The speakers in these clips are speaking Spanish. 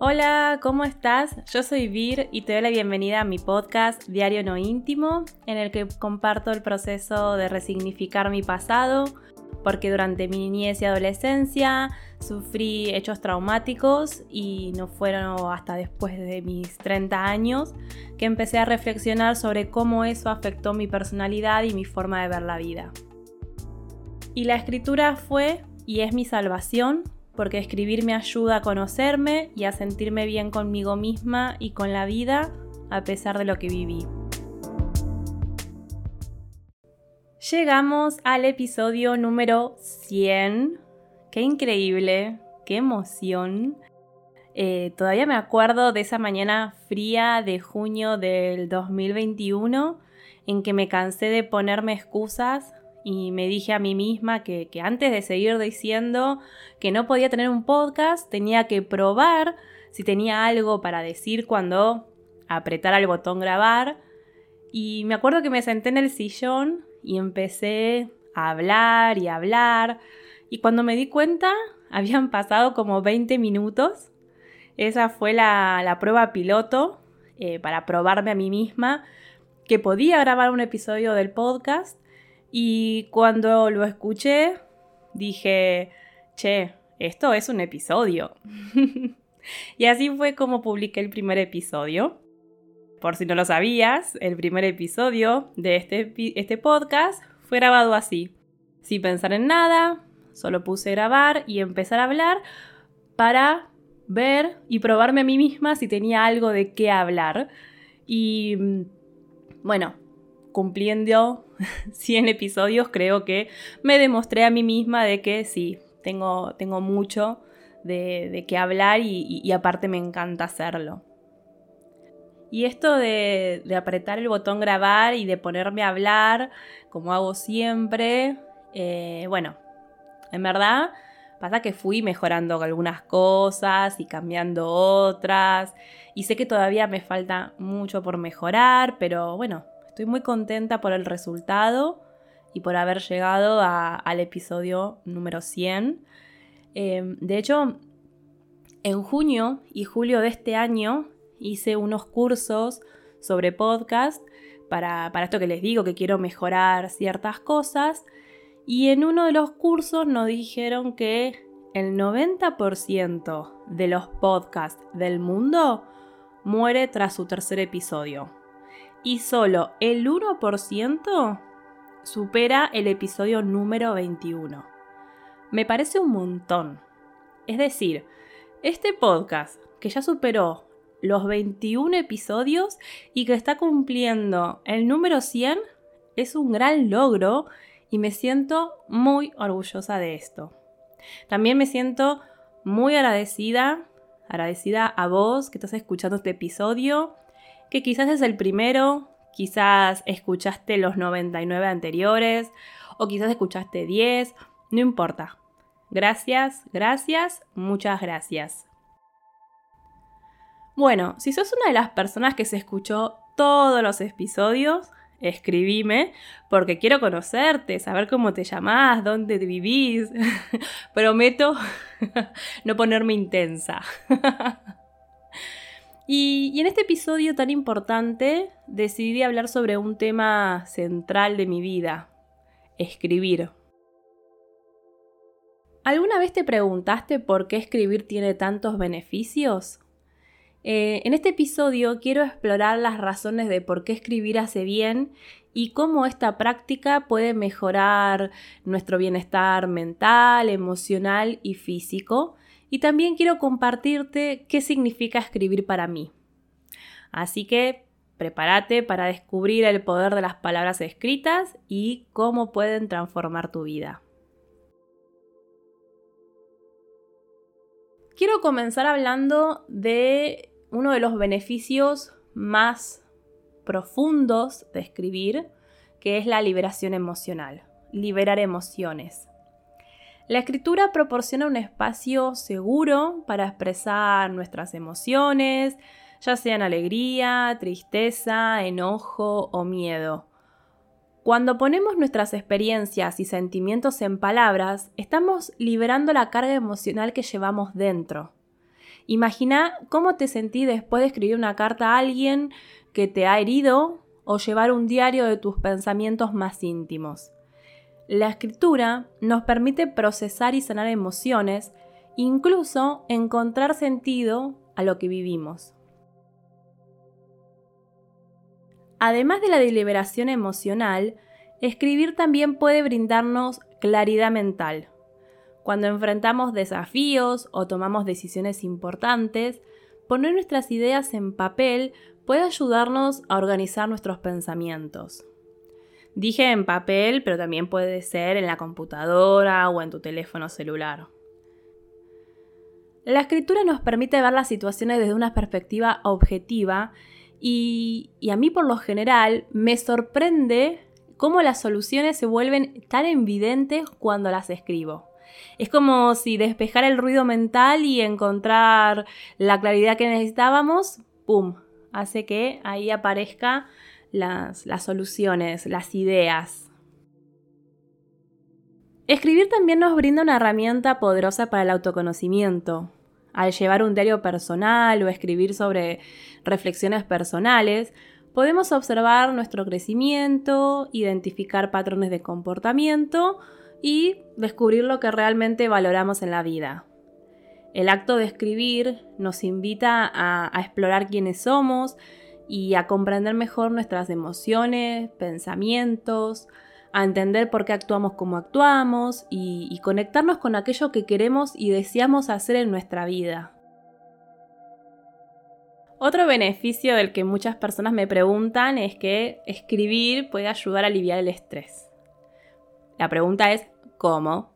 Hola, ¿cómo estás? Yo soy Vir y te doy la bienvenida a mi podcast Diario No Íntimo, en el que comparto el proceso de resignificar mi pasado, porque durante mi niñez y adolescencia sufrí hechos traumáticos y no fueron hasta después de mis 30 años que empecé a reflexionar sobre cómo eso afectó mi personalidad y mi forma de ver la vida. Y la escritura fue y es mi salvación porque escribir me ayuda a conocerme y a sentirme bien conmigo misma y con la vida a pesar de lo que viví. Llegamos al episodio número 100. Qué increíble, qué emoción. Eh, todavía me acuerdo de esa mañana fría de junio del 2021 en que me cansé de ponerme excusas y me dije a mí misma que, antes de seguir diciendo que no podía tener un podcast, tenía que probar si tenía algo para decir cuando apretara el botón grabar. Y me acuerdo que me senté en el sillón y empecé a hablar y hablar. Y cuando me di cuenta, habían pasado como 20 minutos. Esa fue la, prueba piloto eh, para probarme a mí misma que podía grabar un episodio del podcast y cuando lo escuché, dije, che, esto es un episodio. y así fue como publiqué el primer episodio. Por si no lo sabías, el primer episodio de este, este podcast fue grabado así, sin pensar en nada, solo puse grabar y empezar a hablar para ver y probarme a mí misma si tenía algo de qué hablar. Y mm, bueno, cumpliendo 100 episodios, creo que me demostré a mí misma de que sí, tengo, tengo mucho de, qué hablar y, aparte me encanta hacerlo. Y esto de, apretar el botón grabar y de ponerme a hablar, como hago siempre, eh, bueno, en verdad pasa que fui mejorando algunas cosas y cambiando otras. Y sé que todavía me falta mucho por mejorar, pero bueno, Estoy muy contenta por el resultado y por haber llegado al episodio número 100. Em, de hecho, en junio y julio de este año hice unos cursos sobre podcast para, para esto que les digo, que quiero mejorar ciertas cosas. Y en uno de los cursos nos dijeron que el 90% de los podcasts del mundo muere tras su tercer episodio y solo el 1% supera el episodio número 21. Me parece un montón. Es decir, este podcast que ya superó los 21 episodios y que está cumpliendo el número 100 es un gran logro y me siento muy orgullosa de esto. También me siento muy agradecida, agradecida a vos que estás escuchando este episodio, que quizás es el primero, quizás escuchaste los 99 anteriores o quizás escuchaste 10, no importa. Gracias, gracias, muchas gracias. Bueno, si sos una de las personas que se escuchó todos los episodios, escribime porque quiero conocerte, saber cómo te llamás, dónde vivís. Prometo no ponerme intensa. Y, en este episodio tan importante decidí hablar sobre un tema central de mi vida, escribir. ¿Alguna vez te preguntaste por qué escribir tiene tantos beneficios? Eh, en este episodio quiero explorar las razones de por qué escribir hace bien y cómo esta práctica puede mejorar nuestro bienestar mental, emocional y físico y también quiero compartirte qué significa escribir para mí. Así que prepárate para descubrir el poder de las palabras escritas y cómo pueden transformar tu vida. Quiero comenzar hablando de uno de los beneficios más profundos de escribir, que es la liberación emocional, liberar emociones. La escritura proporciona un espacio seguro para expresar nuestras emociones, ya sean alegría, tristeza, enojo o miedo. Cuando ponemos nuestras experiencias y sentimientos en palabras, estamos liberando la carga emocional que llevamos dentro. Imagina cómo te sentí después de escribir una carta a alguien que te ha herido o llevar un diario de tus pensamientos más íntimos. La escritura nos permite procesar y sanar emociones, incluso encontrar sentido a lo que vivimos. Además de la deliberación emocional, escribir también puede brindarnos claridad mental. Cuando enfrentamos desafíos o tomamos decisiones importantes, poner nuestras ideas en papel puede ayudarnos a organizar nuestros pensamientos. Dije en papel, pero también puede ser en la computadora o en tu teléfono celular. La escritura nos permite ver las situaciones desde una perspectiva objetiva y, a mí por lo general me sorprende cómo las soluciones se vuelven tan evidentes cuando las escribo. Es como si despejar el ruido mental y encontrar la claridad que necesitábamos, ¡pum! Hace que ahí aparezca las, soluciones, las ideas. Escribir también nos brinda una herramienta poderosa para el autoconocimiento. Al llevar un diario personal o escribir sobre reflexiones personales, podemos observar nuestro crecimiento, identificar patrones de comportamiento y descubrir lo que realmente valoramos en la vida. El acto de escribir nos invita a, explorar quiénes somos y a comprender mejor nuestras emociones, pensamientos, a entender por qué actuamos como actuamos y, conectarnos con aquello que queremos y deseamos hacer en nuestra vida. Otro beneficio del que muchas personas me preguntan es que escribir puede ayudar a aliviar el estrés. La pregunta es, ¿Cómo?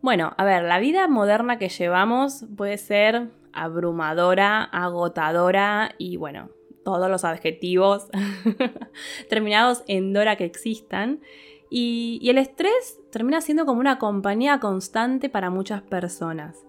Bueno, a ver, la vida moderna que llevamos puede ser abrumadora, agotadora y bueno, todos los adjetivos terminados en Dora que existan. Y, el estrés termina siendo como una compañía constante para muchas personas.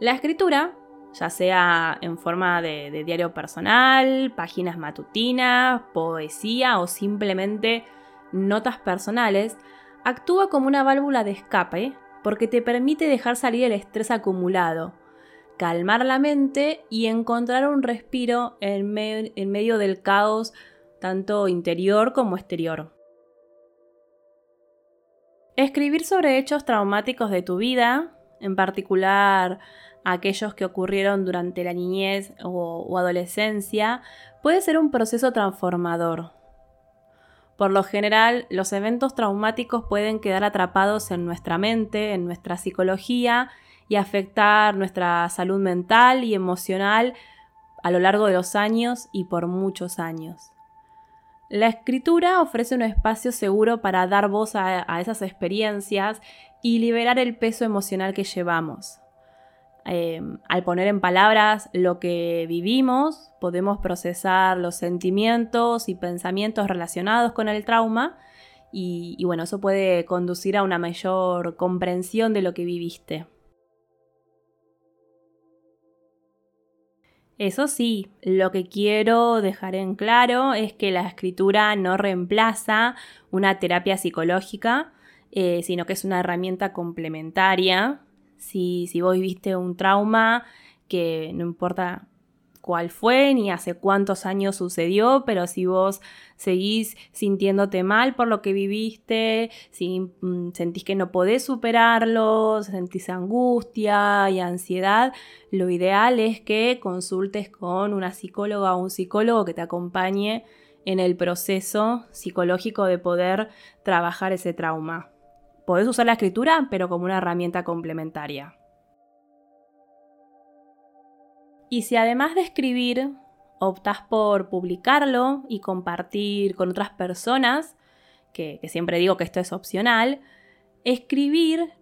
La escritura, ya sea en forma de, de diario personal, páginas matutinas, poesía o simplemente notas personales, actúa como una válvula de escape porque te permite dejar salir el estrés acumulado, calmar la mente y encontrar un respiro en, medio del caos tanto interior como exterior. Escribir sobre hechos traumáticos de tu vida, en particular aquellos que ocurrieron durante la niñez o adolescencia, puede ser un proceso transformador, por lo general, los eventos traumáticos pueden quedar atrapados en nuestra mente, en nuestra psicología y afectar nuestra salud mental y emocional a lo largo de los años y por muchos años. La escritura ofrece un espacio seguro para dar voz a, esas experiencias y liberar el peso emocional que llevamos. Em, al poner en palabras lo que vivimos, podemos procesar los sentimientos y pensamientos relacionados con el trauma y, y bueno, eso puede conducir a una mayor comprensión de lo que viviste. Eso sí, lo que quiero dejar en claro es que la escritura no reemplaza una terapia psicológica, eh, sino que es una herramienta complementaria. Si, si vos viviste un trauma, que no importa cuál fue ni hace cuántos años sucedió, pero si vos seguís sintiéndote mal por lo que viviste, si mm, sentís que no podés superarlo, sentís angustia y ansiedad, lo ideal es que consultes con una psicóloga o un psicólogo que te acompañe en el proceso psicológico de poder trabajar ese trauma. Podés usar la escritura, pero como una herramienta complementaria. Y si además de escribir optas por publicarlo y compartir con otras personas, que, siempre digo que esto es opcional, escribir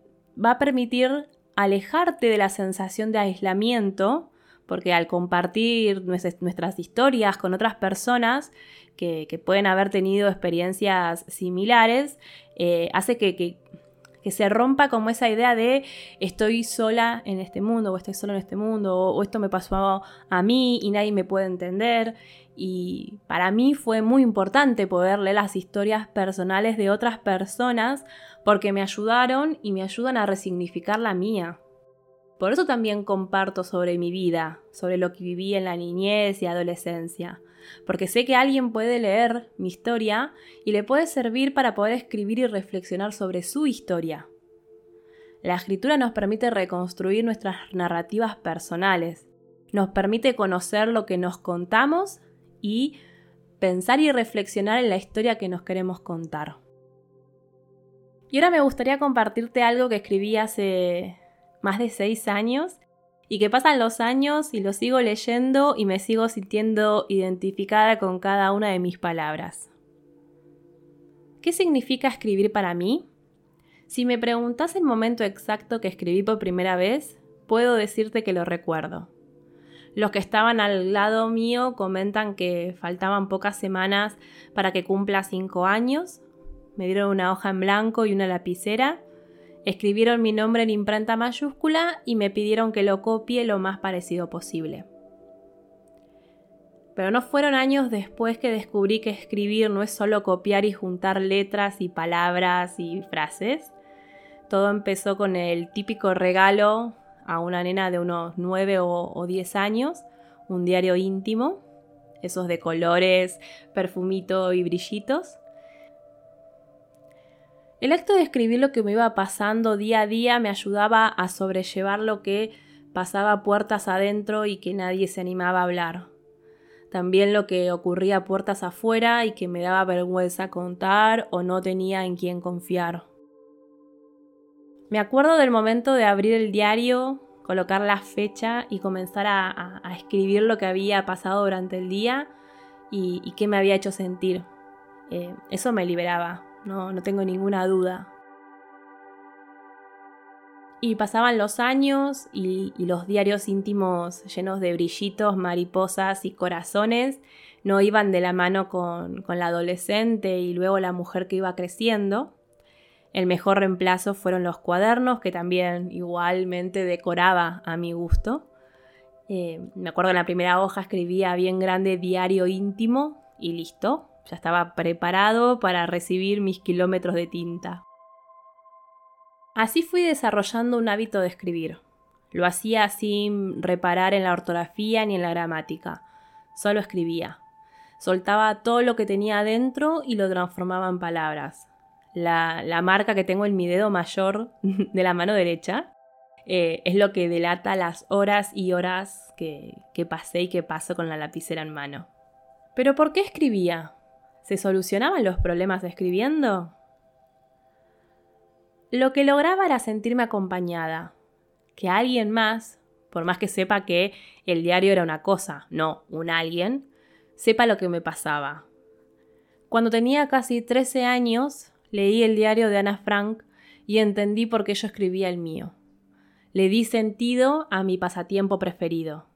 va a permitir alejarte de la sensación de aislamiento, porque al compartir nuestras historias con otras personas que, pueden haber tenido experiencias similares, eh, hace que, se rompa como esa idea de estoy sola en este mundo, o estoy solo en este mundo, o, esto me pasó a mí y nadie me puede entender. Y para mí fue muy importante poder leer las historias personales de otras personas porque me ayudaron y me ayudan a resignificar la mía. Por eso también comparto sobre mi vida, sobre lo que viví en la niñez y adolescencia, porque sé que alguien puede leer mi historia y le puede servir para poder escribir y reflexionar sobre su historia. La escritura nos permite reconstruir nuestras narrativas personales, nos permite conocer lo que nos contamos y pensar y reflexionar en la historia que nos queremos contar. Y ahora me gustaría compartirte algo que escribí hace más de seis años y que pasan los años y lo sigo leyendo y me sigo sintiendo identificada con cada una de mis palabras. ¿Qué significa escribir para mí? Si me preguntas el momento exacto que escribí por primera vez, puedo decirte que lo recuerdo. Los que estaban al lado mío comentan que faltaban pocas semanas para que cumpla cinco años. Me dieron una hoja en blanco y una lapicera Escribieron mi nombre en imprenta mayúscula y me pidieron que lo copie lo más parecido posible. Pero no fueron años después que descubrí que escribir no es solo copiar y juntar letras y palabras y frases. Todo empezó con el típico regalo a una nena de unos 9 o 10 años, un diario íntimo, esos de colores, perfumito y brillitos. El acto de escribir lo que me iba pasando día a día me ayudaba a sobrellevar lo que pasaba puertas adentro y que nadie se animaba a hablar. También lo que ocurría puertas afuera y que me daba vergüenza contar o no tenía en quién confiar. Me acuerdo del momento de abrir el diario, colocar la fecha y comenzar a, escribir lo que había pasado durante el día y, qué me había hecho sentir. Eh, eso me liberaba no, no tengo ninguna duda. Y pasaban los años y, los diarios íntimos llenos de brillitos, mariposas y corazones no iban de la mano con, la adolescente y luego la mujer que iba creciendo. El mejor reemplazo fueron los cuadernos, que también igualmente decoraba a mi gusto. Eh, me acuerdo en la primera hoja escribía bien grande diario íntimo y listo. Ya estaba preparado para recibir mis kilómetros de tinta. Así fui desarrollando un hábito de escribir. Lo hacía sin reparar en la ortografía ni en la gramática. Solo escribía. Soltaba todo lo que tenía adentro y lo transformaba en palabras. La, marca que tengo en mi dedo mayor de la mano derecha eh, es lo que delata las horas y horas que, que pasé y que paso con la lapicera en mano. Pero ¿por qué escribía? ¿Se solucionaban los problemas escribiendo? Lo que lograba era sentirme acompañada, que alguien más, por más que sepa que el diario era una cosa, no un alguien, sepa lo que me pasaba. Cuando tenía casi 13 años, leí el diario de Ana Frank y entendí por qué yo escribía el mío. Le di sentido a mi pasatiempo preferido.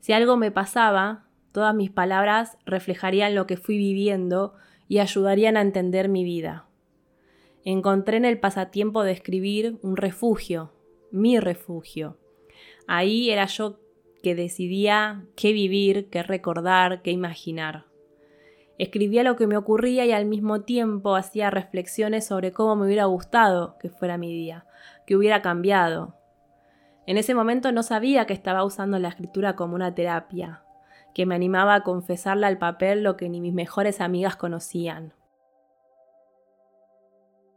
Si algo me pasaba, Todas mis palabras reflejarían lo que fui viviendo y ayudarían a entender mi vida. Encontré en el pasatiempo de escribir un refugio, mi refugio. Ahí era yo que decidía qué vivir, qué recordar, qué imaginar. Escribía lo que me ocurría y al mismo tiempo hacía reflexiones sobre cómo me hubiera gustado que fuera mi día, que hubiera cambiado. En ese momento no sabía que estaba usando la escritura como una terapia, que me animaba a confesarle al papel lo que ni mis mejores amigas conocían.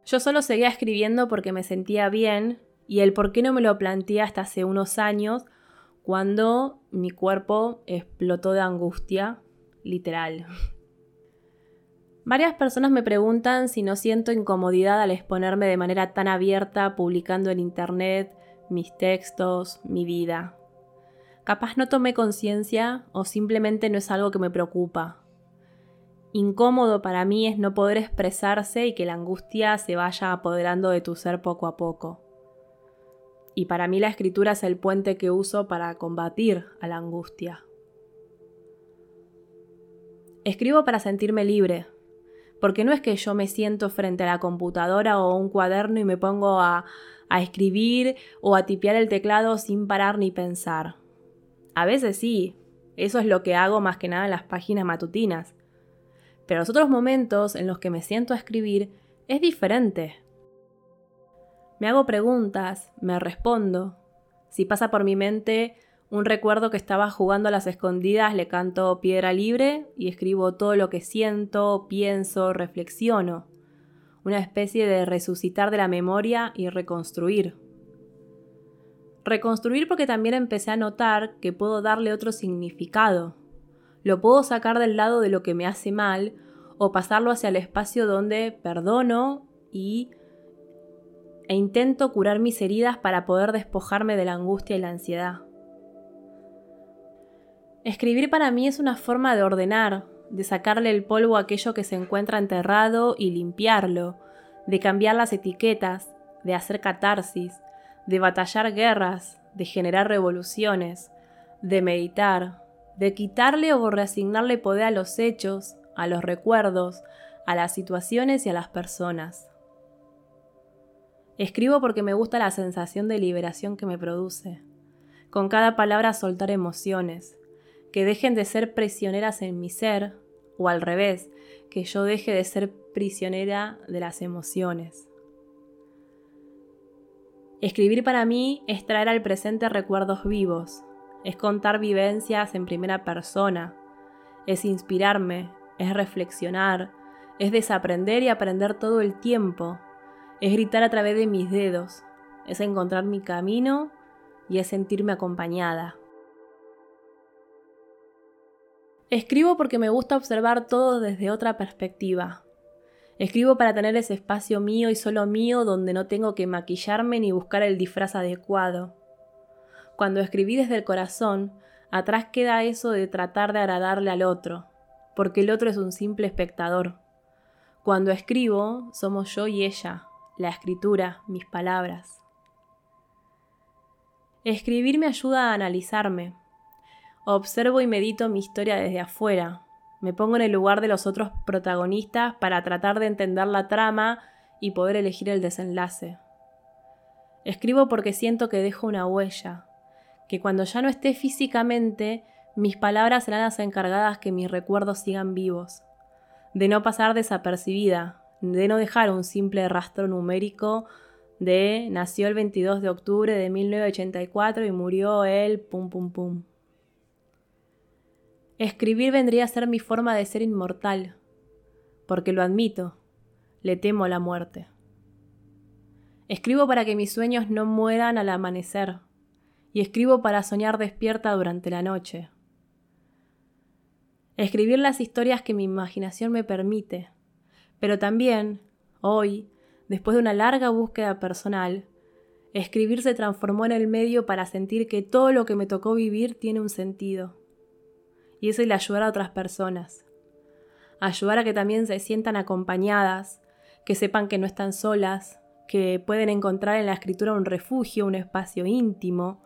Yo solo seguía escribiendo porque me sentía bien y el por qué no me lo planteé hasta hace unos años cuando mi cuerpo explotó de angustia, literal. Varias personas me preguntan si no siento incomodidad al exponerme de manera tan abierta publicando en internet mis textos, mi vida. Capaz no tomé conciencia o simplemente no es algo que me preocupa. Incómodo para mí es no poder expresarse y que la angustia se vaya apoderando de tu ser poco a poco. Y para mí la escritura es el puente que uso para combatir a la angustia. Escribo para sentirme libre, porque no es que yo me siento frente a la computadora o un cuaderno y me pongo a, a escribir o a tipear el teclado sin parar ni pensar. A veces sí, eso es lo que hago más que nada en las páginas matutinas. Pero los otros momentos en los que me siento a escribir es diferente. Me hago preguntas, me respondo, Si pasa por mi mente un recuerdo que estaba jugando a las escondidas, le canto piedra libre y escribo todo lo que siento, pienso, reflexiono. Una especie de resucitar de la memoria y reconstruir. Reconstruir porque también empecé a notar que puedo darle otro significado. Lo puedo sacar del lado de lo que me hace mal o pasarlo hacia el espacio donde perdono y e intento curar mis heridas para poder despojarme de la angustia y la ansiedad. Escribir para mí es una forma de ordenar, de sacarle el polvo a aquello que se encuentra enterrado y limpiarlo, de cambiar las etiquetas, de hacer catarsis, de batallar guerras, de generar revoluciones, de meditar, de quitarle o reasignarle poder a los hechos, a los recuerdos, a las situaciones y a las personas. Escribo porque me gusta la sensación de liberación que me produce. Con cada palabra soltar emociones, que dejen de ser prisioneras en mi ser, o al revés, que yo deje de ser prisionera de las emociones. Escribir para mí es traer al presente recuerdos vivos, es contar vivencias en primera persona, es inspirarme, es reflexionar, es desaprender y aprender todo el tiempo, es gritar a través de mis dedos, es encontrar mi camino y es sentirme acompañada. Escribo porque me gusta observar todo desde otra perspectiva. Escribo para tener ese espacio mío y solo mío donde no tengo que maquillarme ni buscar el disfraz adecuado. Cuando escribí desde el corazón, atrás queda eso de tratar de agradarle al otro, porque el otro es un simple espectador. Cuando escribo, somos yo y ella, la escritura, mis palabras. Escribir me ayuda a analizarme, Observo y medito mi historia desde afuera. Me pongo en el lugar de los otros protagonistas para tratar de entender la trama y poder elegir el desenlace. Escribo porque siento que dejo una huella, que cuando ya no esté físicamente, mis palabras serán las encargadas que mis recuerdos sigan vivos, de no pasar desapercibida, de no dejar un simple rastro numérico de nació el 22 de octubre de 1984 y murió el pum pum pum. Escribir vendría a ser mi forma de ser inmortal, porque lo admito, le temo la muerte. Escribo para que mis sueños no mueran al amanecer, y escribo para soñar despierta durante la noche. Escribir las historias que mi imaginación me permite, pero también, hoy, después de una larga búsqueda personal, escribir se transformó en el medio para sentir que todo lo que me tocó vivir tiene un sentido y eso el ayudar a otras personas. Ayudar a que también se sientan acompañadas, que sepan que no están solas, que pueden encontrar en la escritura un refugio, un espacio íntimo,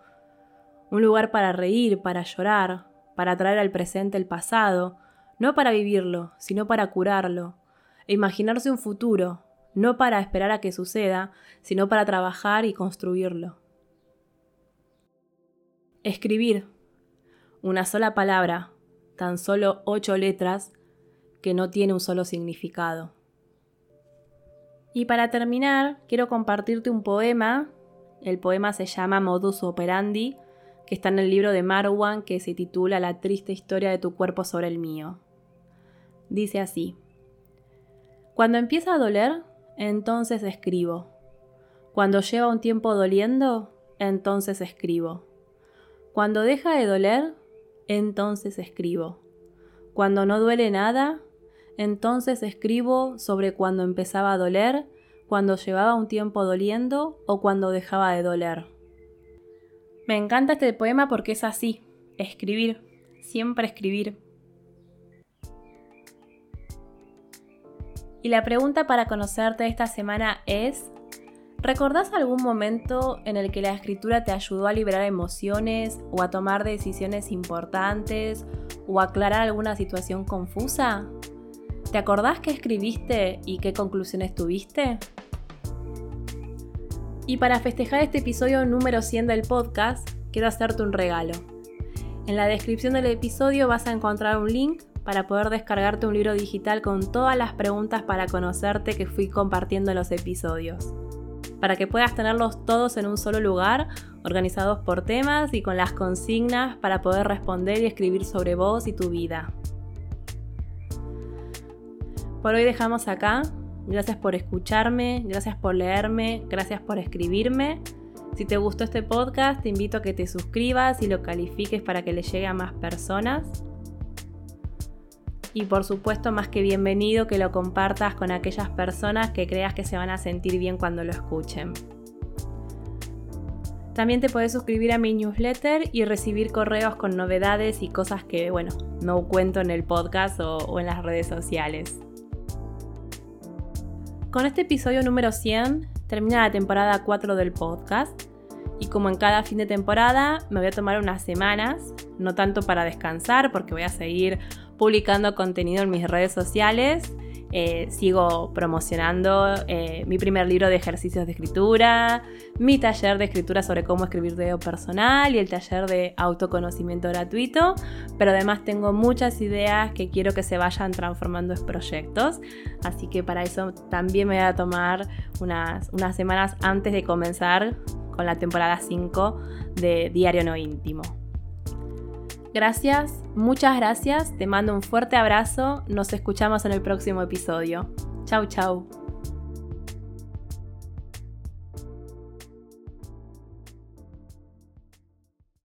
un lugar para reír, para llorar, para traer al presente el pasado, no para vivirlo, sino para curarlo, e imaginarse un futuro, no para esperar a que suceda, sino para trabajar y construirlo. Escribir. Una sola palabra, tan solo ocho letras que no tiene un solo significado. Y para terminar, quiero compartirte un poema. El poema se llama Modus Operandi, que está en el libro de Marwan que se titula La triste historia de tu cuerpo sobre el mío. Dice así. Cuando empieza a doler, entonces escribo. Cuando lleva un tiempo doliendo, entonces escribo. Cuando deja de doler, entonces escribo. Cuando no duele nada, entonces escribo sobre cuando empezaba a doler, cuando llevaba un tiempo doliendo o cuando dejaba de doler. Me encanta este poema porque es así, escribir, siempre escribir. Y la pregunta para conocerte esta semana es, ¿Recordás algún momento en el que la escritura te ayudó a liberar emociones o a tomar decisiones importantes o aclarar alguna situación confusa? ¿Te acordás qué escribiste y qué conclusiones tuviste? Y para festejar este episodio número 100 del podcast, quiero hacerte un regalo. En la descripción del episodio vas a encontrar un link para poder descargarte un libro digital con todas las preguntas para conocerte que fui compartiendo en los episodios. Para que puedas tenerlos todos en un solo lugar, organizados por temas y con las consignas para poder responder y escribir sobre vos y tu vida. Por hoy dejamos acá. Gracias por escucharme, gracias por leerme, gracias por escribirme. Si te gustó este podcast, te invito a que te suscribas y lo califiques para que le llegue a más personas. Y por supuesto, más que bienvenido que lo compartas con aquellas personas que creas que se van a sentir bien cuando lo escuchen. También te puedes suscribir a mi newsletter y recibir correos con novedades y cosas que, bueno, no cuento en el podcast o, o en las redes sociales. Con este episodio número 100 termina la temporada 4 del podcast y como en cada fin de temporada me voy a tomar unas semanas, no tanto para descansar porque voy a seguir publicando contenido en mis redes sociales. Eh, sigo promocionando eh, mi primer libro de ejercicios de escritura, mi taller de escritura sobre cómo escribir video personal y el taller de autoconocimiento gratuito, pero además tengo muchas ideas que quiero que se vayan transformando en proyectos, así que para eso también me voy a tomar unas, unas semanas antes de comenzar con la temporada 5 de Diario No Íntimo. Gracias, muchas gracias, te mando un fuerte abrazo, nos escuchamos en el próximo episodio. Chau, chau.